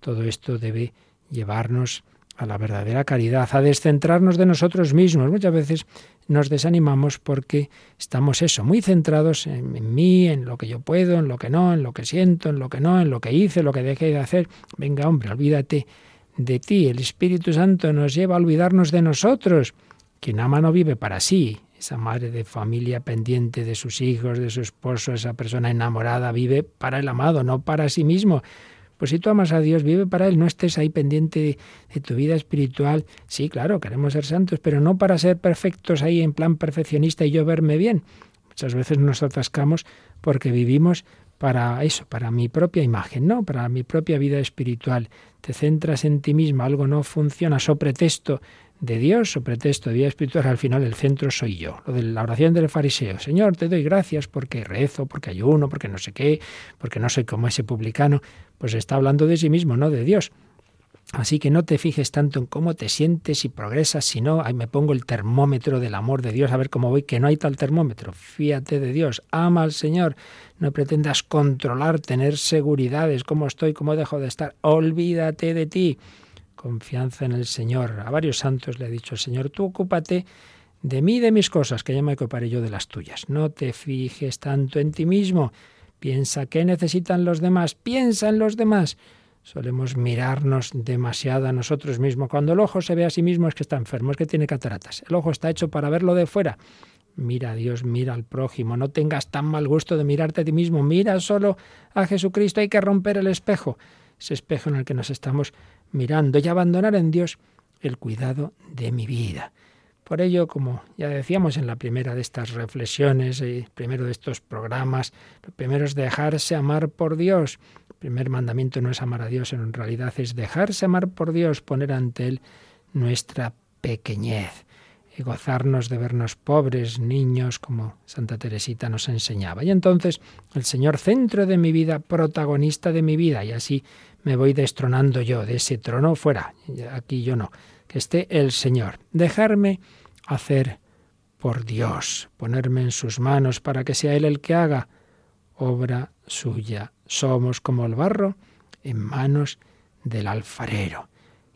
Todo esto debe llevarnos a la verdadera caridad, a descentrarnos de nosotros mismos. Muchas veces nos desanimamos porque estamos eso, muy centrados en, mí, en lo que yo puedo, en lo que no, en lo que siento, en lo que no, en lo que hice, lo que dejé de hacer. Venga, hombre, olvídate de ti. El Espíritu Santo nos lleva a olvidarnos de nosotros. Quien ama no vive para sí. Esa madre de familia pendiente de sus hijos, de su esposo, esa persona enamorada, vive para el amado, no para sí mismo. Pues si tú amas a Dios, vive para Él, no estés ahí pendiente de, tu vida espiritual. Sí, claro, queremos ser santos, pero no para ser perfectos ahí en plan perfeccionista y yo verme bien. Muchas veces nos atascamos porque vivimos para eso, para mi propia imagen, ¿no? Para mi propia vida espiritual. Te centras en ti mismo, algo no funciona, so pretexto de Dios o pretexto de vida espiritual, al final el centro soy yo. Lo de la oración del fariseo. Señor, te doy gracias porque rezo, porque ayuno, porque no sé qué, porque no soy como ese publicano. Pues está hablando de sí mismo, no de Dios. Así que no te fijes tanto en cómo te sientes y progresas, sino ahí me pongo el termómetro del amor de Dios, a ver cómo voy, que no hay tal termómetro. Fíate de Dios, ama al Señor, no pretendas controlar, tener seguridades, cómo estoy, cómo dejo de estar. Olvídate de ti confianza en el Señor. A varios santos le ha dicho el Señor, tú ocúpate de mí, de mis cosas, que ya me ocuparé yo de las tuyas. No te fijes tanto en ti mismo. Piensa qué necesitan los demás. Piensa en los demás. Solemos mirarnos demasiado a nosotros mismos. Cuando el ojo se ve a sí mismo es que está enfermo, es que tiene cataratas. El ojo está hecho para verlo de fuera. Mira a Dios, mira al prójimo. No tengas tan mal gusto de mirarte a ti mismo. Mira solo a Jesucristo. Hay que romper el espejo. Ese espejo en el que nos estamos mirando y abandonar en Dios el cuidado de mi vida. Por ello, como ya decíamos en la primera de estas reflexiones, y primero de estos programas, lo primero es dejarse amar por Dios. El primer mandamiento no es amar a Dios, en realidad es dejarse amar por Dios, poner ante Él nuestra pequeñez y gozarnos de vernos pobres, niños, como Santa Teresita nos enseñaba. Y entonces el Señor centro de mi vida, protagonista de mi vida, y así me voy destronando yo de ese trono fuera, aquí yo no, que esté el Señor. Dejarme hacer por Dios, ponerme en sus manos para que sea Él el que haga obra suya. Somos como el barro en manos del alfarero.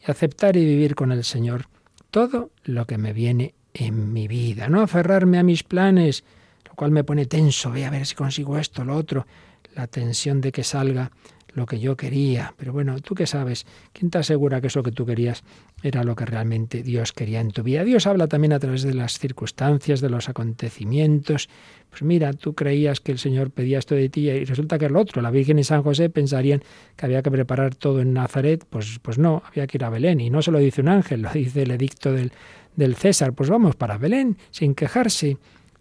Y aceptar y vivir con el Señor todo lo que me viene en mi vida. No aferrarme a mis planes, lo cual me pone tenso. Voy a ver si consigo esto, lo otro. La tensión de que salga lo que yo quería. Pero bueno, ¿tú qué sabes? ¿Quién te asegura que eso que tú querías era lo que realmente Dios quería en tu vida? Dios habla también a través de las circunstancias, de los acontecimientos. Pues mira, tú creías que el Señor pedía esto de ti y resulta que es lo otro. La Virgen y San José pensarían que había que preparar todo en Nazaret. Pues, pues no, había que ir a Belén. Y no se lo dice un ángel, lo dice el edicto del, del César. Pues vamos para Belén, sin quejarse.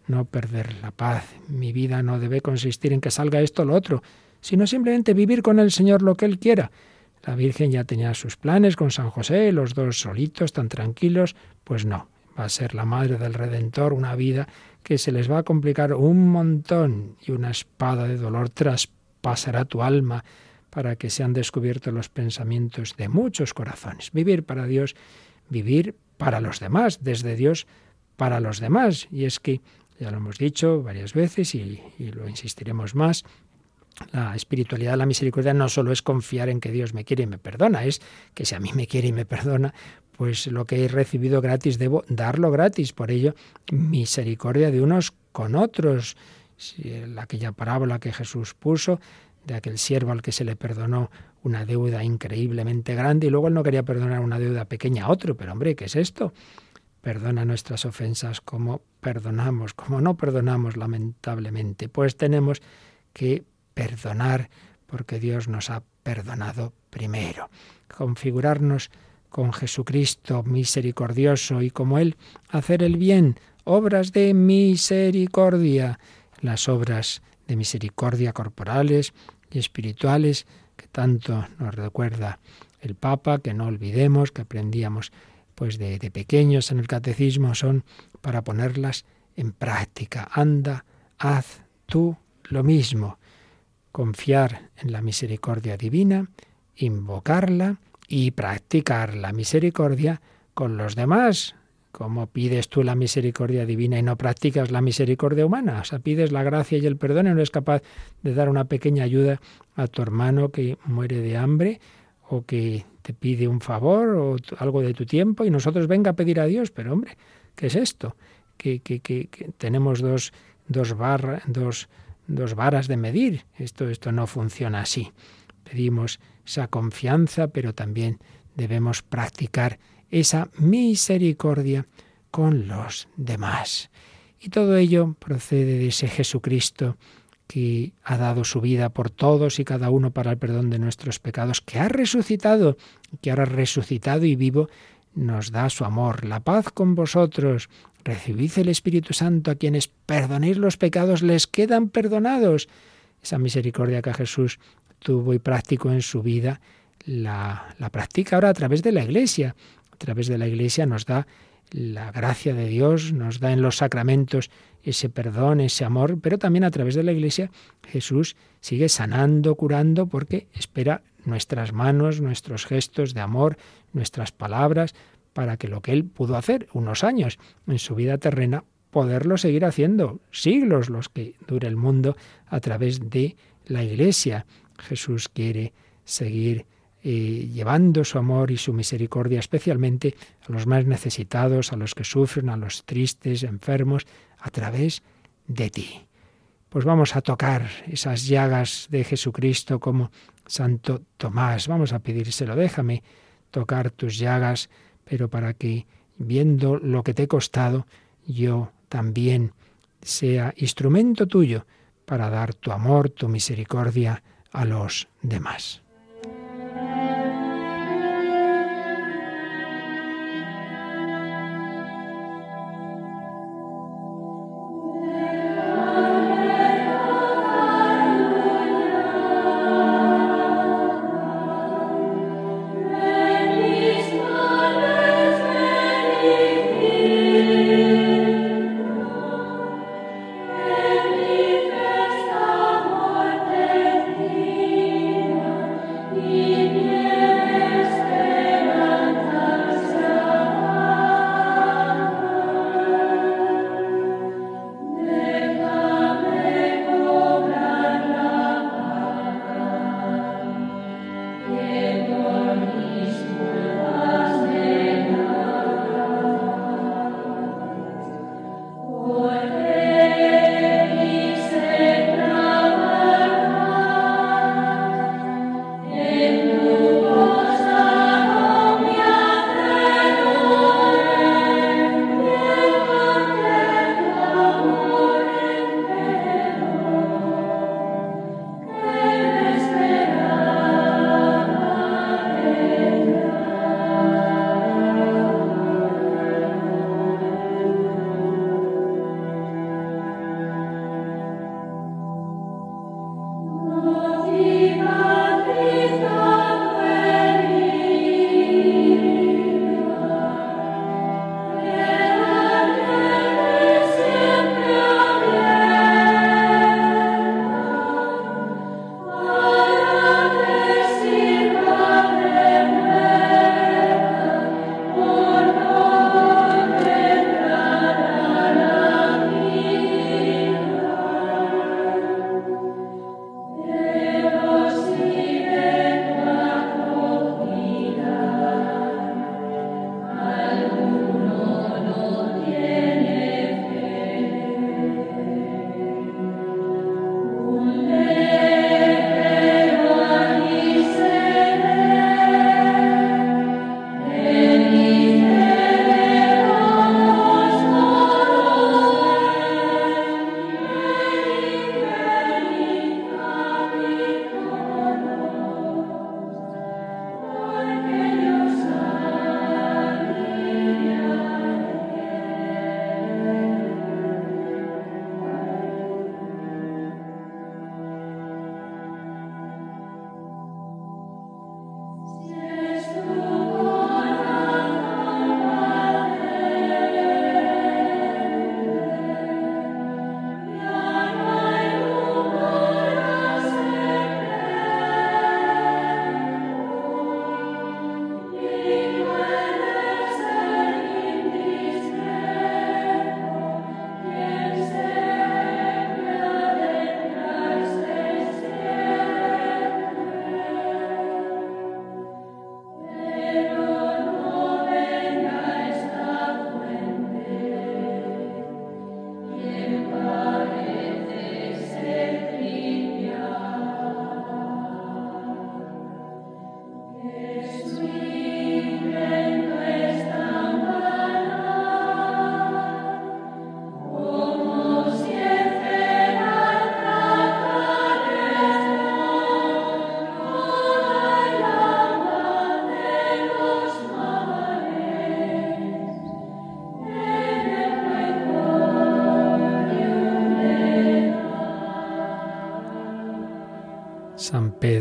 No perder la paz. Mi vida no debe consistir en que salga esto o lo otro sino simplemente vivir con el Señor lo que Él quiera. La Virgen ya tenía sus planes con San José, los dos solitos, tan tranquilos, pues no, va a ser la madre del Redentor, una vida que se les va a complicar un montón y una espada de dolor traspasará tu alma para que sean descubiertos los pensamientos de muchos corazones. Vivir para Dios, vivir para los demás, desde Dios para los demás. Y es que, ya lo hemos dicho varias veces y, y lo insistiremos más, la espiritualidad, la misericordia no solo es confiar en que Dios me quiere y me perdona, es que si a mí me quiere y me perdona, pues lo que he recibido gratis debo darlo gratis. Por ello, misericordia de unos con otros. Aquella parábola que Jesús puso de aquel siervo al que se le perdonó una deuda increíblemente grande y luego él no quería perdonar una deuda pequeña a otro. Pero hombre, ¿qué es esto? Perdona nuestras ofensas como perdonamos, como no perdonamos lamentablemente. Pues tenemos que perdonar, porque Dios nos ha perdonado primero. Configurarnos con Jesucristo misericordioso y como Él hacer el bien, obras de misericordia, las obras de misericordia corporales y espirituales que tanto nos recuerda el Papa, que no olvidemos, que aprendíamos pues de, de pequeños en el catecismo, son para ponerlas en práctica. Anda, haz tú lo mismo confiar en la misericordia divina, invocarla y practicar la misericordia con los demás. ¿Cómo pides tú la misericordia divina y no practicas la misericordia humana? O sea, pides la gracia y el perdón y no eres capaz de dar una pequeña ayuda a tu hermano que muere de hambre o que te pide un favor o algo de tu tiempo y nosotros venga a pedir a Dios. Pero hombre, ¿qué es esto? Que, que, que, tenemos dos, dos barras, dos dos varas de medir. Esto, esto no funciona así. Pedimos esa confianza, pero también debemos practicar esa misericordia con los demás. Y todo ello procede de ese Jesucristo que ha dado su vida por todos y cada uno para el perdón de nuestros pecados, que ha resucitado, que ahora resucitado y vivo nos da su amor, la paz con vosotros, recibid el Espíritu Santo a quienes perdonéis los pecados, les quedan perdonados. Esa misericordia que Jesús tuvo y practicó en su vida, la, la practica ahora a través de la Iglesia. A través de la Iglesia nos da la gracia de Dios, nos da en los sacramentos ese perdón, ese amor, pero también a través de la Iglesia Jesús sigue sanando, curando, porque espera nuestras manos, nuestros gestos de amor, nuestras palabras, para que lo que él pudo hacer unos años en su vida terrena, poderlo seguir haciendo siglos los que dure el mundo a través de la Iglesia. Jesús quiere seguir eh, llevando su amor y su misericordia especialmente a los más necesitados, a los que sufren, a los tristes, enfermos, a través de ti. Pues vamos a tocar esas llagas de Jesucristo como Santo Tomás. Vamos a pedírselo, déjame tocar tus llagas, pero para que, viendo lo que te he costado, yo también sea instrumento tuyo para dar tu amor, tu misericordia a los demás.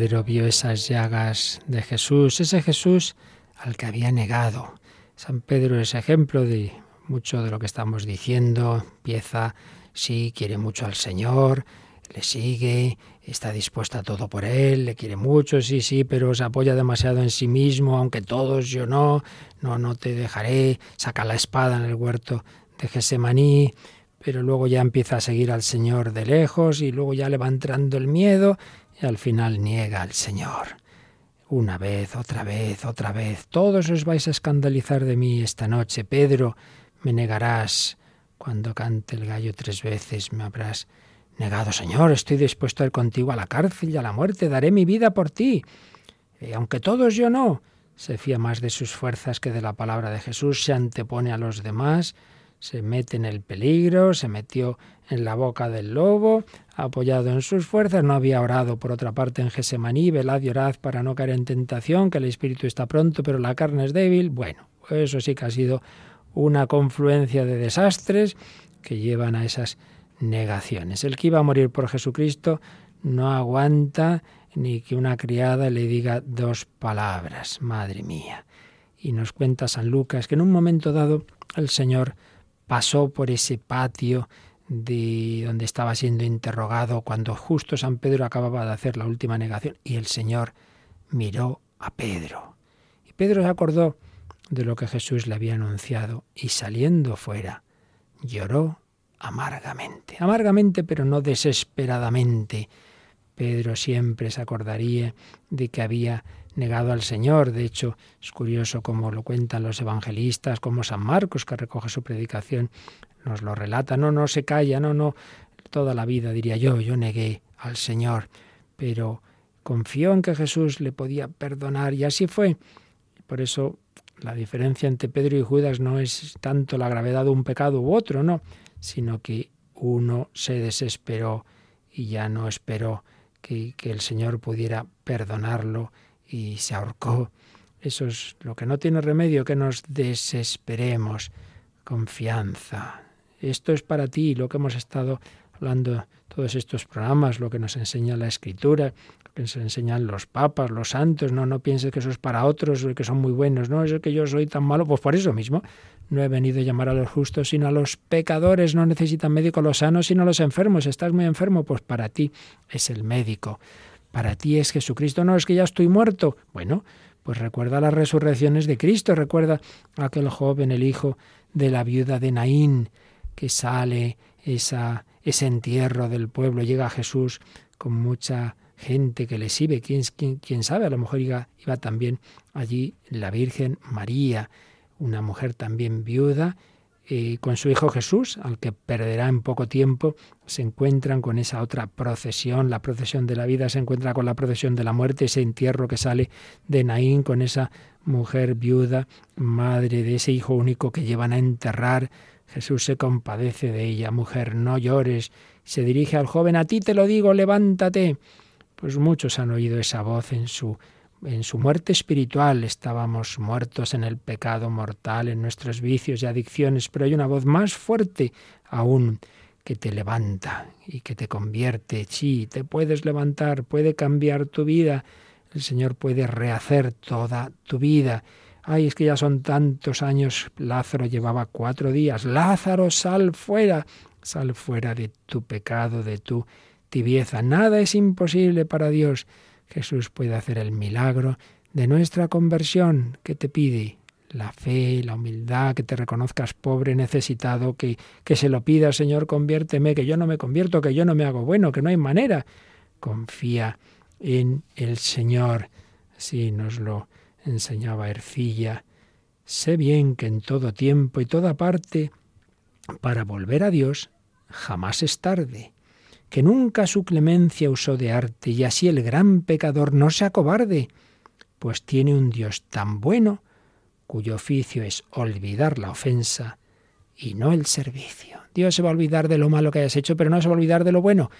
Pedro vio esas llagas de Jesús, ese Jesús al que había negado. San Pedro es ejemplo de mucho de lo que estamos diciendo. Empieza, sí, quiere mucho al Señor, le sigue, está dispuesta a todo por él, le quiere mucho, sí, sí, pero se apoya demasiado en sí mismo, aunque todos yo no, no, no te dejaré, saca la espada en el huerto de Gesemaní, pero luego ya empieza a seguir al Señor de lejos y luego ya le va entrando el miedo y al final niega al Señor. Una vez, otra vez, otra vez. Todos os vais a escandalizar de mí esta noche. Pedro, me negarás. Cuando cante el gallo tres veces me habrás negado. Señor, estoy dispuesto a ir contigo a la cárcel y a la muerte. Daré mi vida por ti. Y aunque todos yo no. Se fía más de sus fuerzas que de la palabra de Jesús. Se antepone a los demás se mete en el peligro, se metió en la boca del lobo, apoyado en sus fuerzas, no había orado por otra parte en Gesemaní, velad y orad para no caer en tentación, que el espíritu está pronto, pero la carne es débil. Bueno, eso sí que ha sido una confluencia de desastres que llevan a esas negaciones. El que iba a morir por Jesucristo no aguanta ni que una criada le diga dos palabras, madre mía. Y nos cuenta San Lucas que en un momento dado el Señor pasó por ese patio de donde estaba siendo interrogado cuando justo San Pedro acababa de hacer la última negación y el Señor miró a Pedro. Y Pedro se acordó de lo que Jesús le había anunciado y saliendo fuera lloró amargamente, amargamente pero no desesperadamente. Pedro siempre se acordaría de que había negado al Señor. De hecho, es curioso como lo cuentan los evangelistas, como San Marcos, que recoge su predicación, nos lo relata. No, no se calla, no, no. Toda la vida, diría yo, yo negué al Señor, pero confió en que Jesús le podía perdonar y así fue. Por eso la diferencia entre Pedro y Judas no es tanto la gravedad de un pecado u otro, no, sino que uno se desesperó y ya no esperó que, que el Señor pudiera perdonarlo y se ahorcó. Eso es lo que no tiene remedio, que nos desesperemos. Confianza. Esto es para ti, lo que hemos estado hablando todos estos programas, lo que nos enseña la Escritura, lo que nos enseñan los papas, los santos. No, no pienses que eso es para otros, que son muy buenos. No, es que yo soy tan malo. Pues por eso mismo no he venido a llamar a los justos, sino a los pecadores. No necesitan médico los sanos, sino a los enfermos. ¿Estás muy enfermo? Pues para ti es el médico para ti es Jesucristo. No, es que ya estoy muerto. Bueno, pues recuerda las resurrecciones de Cristo, recuerda aquel joven, el hijo de la viuda de Naín, que sale esa, ese entierro del pueblo, llega Jesús con mucha gente que le sigue, ¿Quién, quién, sabe, a lo mejor iba, iba también allí la Virgen María, una mujer también viuda, y con su hijo Jesús, al que perderá en poco tiempo, se encuentran con esa otra procesión, la procesión de la vida se encuentra con la procesión de la muerte, ese entierro que sale de Naín con esa mujer viuda, madre de ese hijo único que llevan a enterrar. Jesús se compadece de ella, mujer, no llores. Se dirige al joven, a ti te lo digo, levántate. Pues muchos han oído esa voz en su en su muerte espiritual estábamos muertos en el pecado mortal, en nuestros vicios y adicciones, pero hay una voz más fuerte aún que te levanta y que te convierte. Sí, te puedes levantar, puede cambiar tu vida. El Señor puede rehacer toda tu vida. Ay, es que ya son tantos años. Lázaro llevaba cuatro días. Lázaro, sal fuera. Sal fuera de tu pecado, de tu tibieza. Nada es imposible para Dios. Jesús puede hacer el milagro de nuestra conversión que te pide. La fe, la humildad, que te reconozcas pobre, necesitado, que, que se lo pida, Señor, conviérteme, que yo no me convierto, que yo no me hago bueno, que no hay manera. Confía en el Señor. Así nos lo enseñaba Ercilla. Sé bien que en todo tiempo y toda parte, para volver a Dios, jamás es tarde que nunca su clemencia usó de arte, y así el gran pecador no se acobarde, pues tiene un Dios tan bueno, cuyo oficio es olvidar la ofensa y no el servicio. Dios se va a olvidar de lo malo que hayas hecho, pero no se va a olvidar de lo bueno.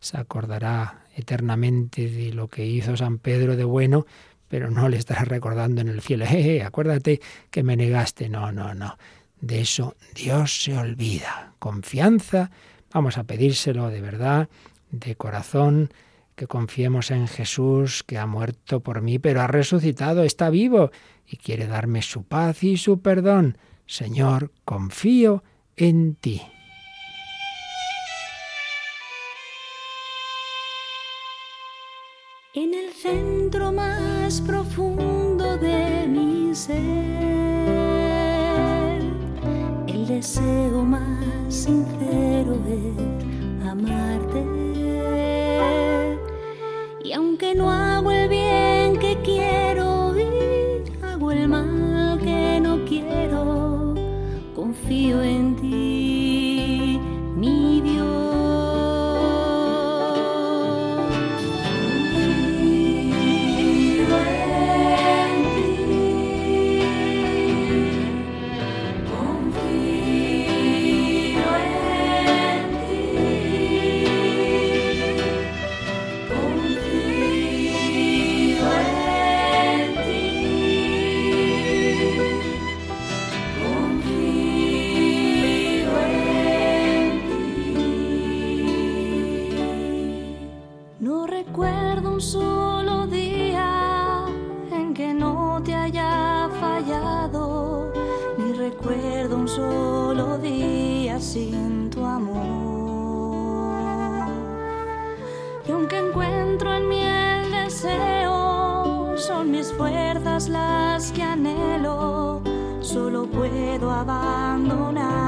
Se acordará eternamente de lo que hizo San Pedro de bueno, pero no le estará recordando en el cielo, jeje, acuérdate que me negaste. No, no, no. De eso Dios se olvida. Confianza Vamos a pedírselo de verdad, de corazón, que confiemos en Jesús, que ha muerto por mí, pero ha resucitado, está vivo y quiere darme su paz y su perdón. Señor, confío en ti. En el centro más profundo de mi ser, deseo más sincero es amarte. Y aunque no hago el bien que quiero y hago el mal que no quiero, confío en ti, recuerdo un solo día en que no te haya fallado, ni recuerdo un solo día sin tu amor. Y aunque encuentro en mí el deseo, son mis fuerzas las que anhelo, solo puedo abandonar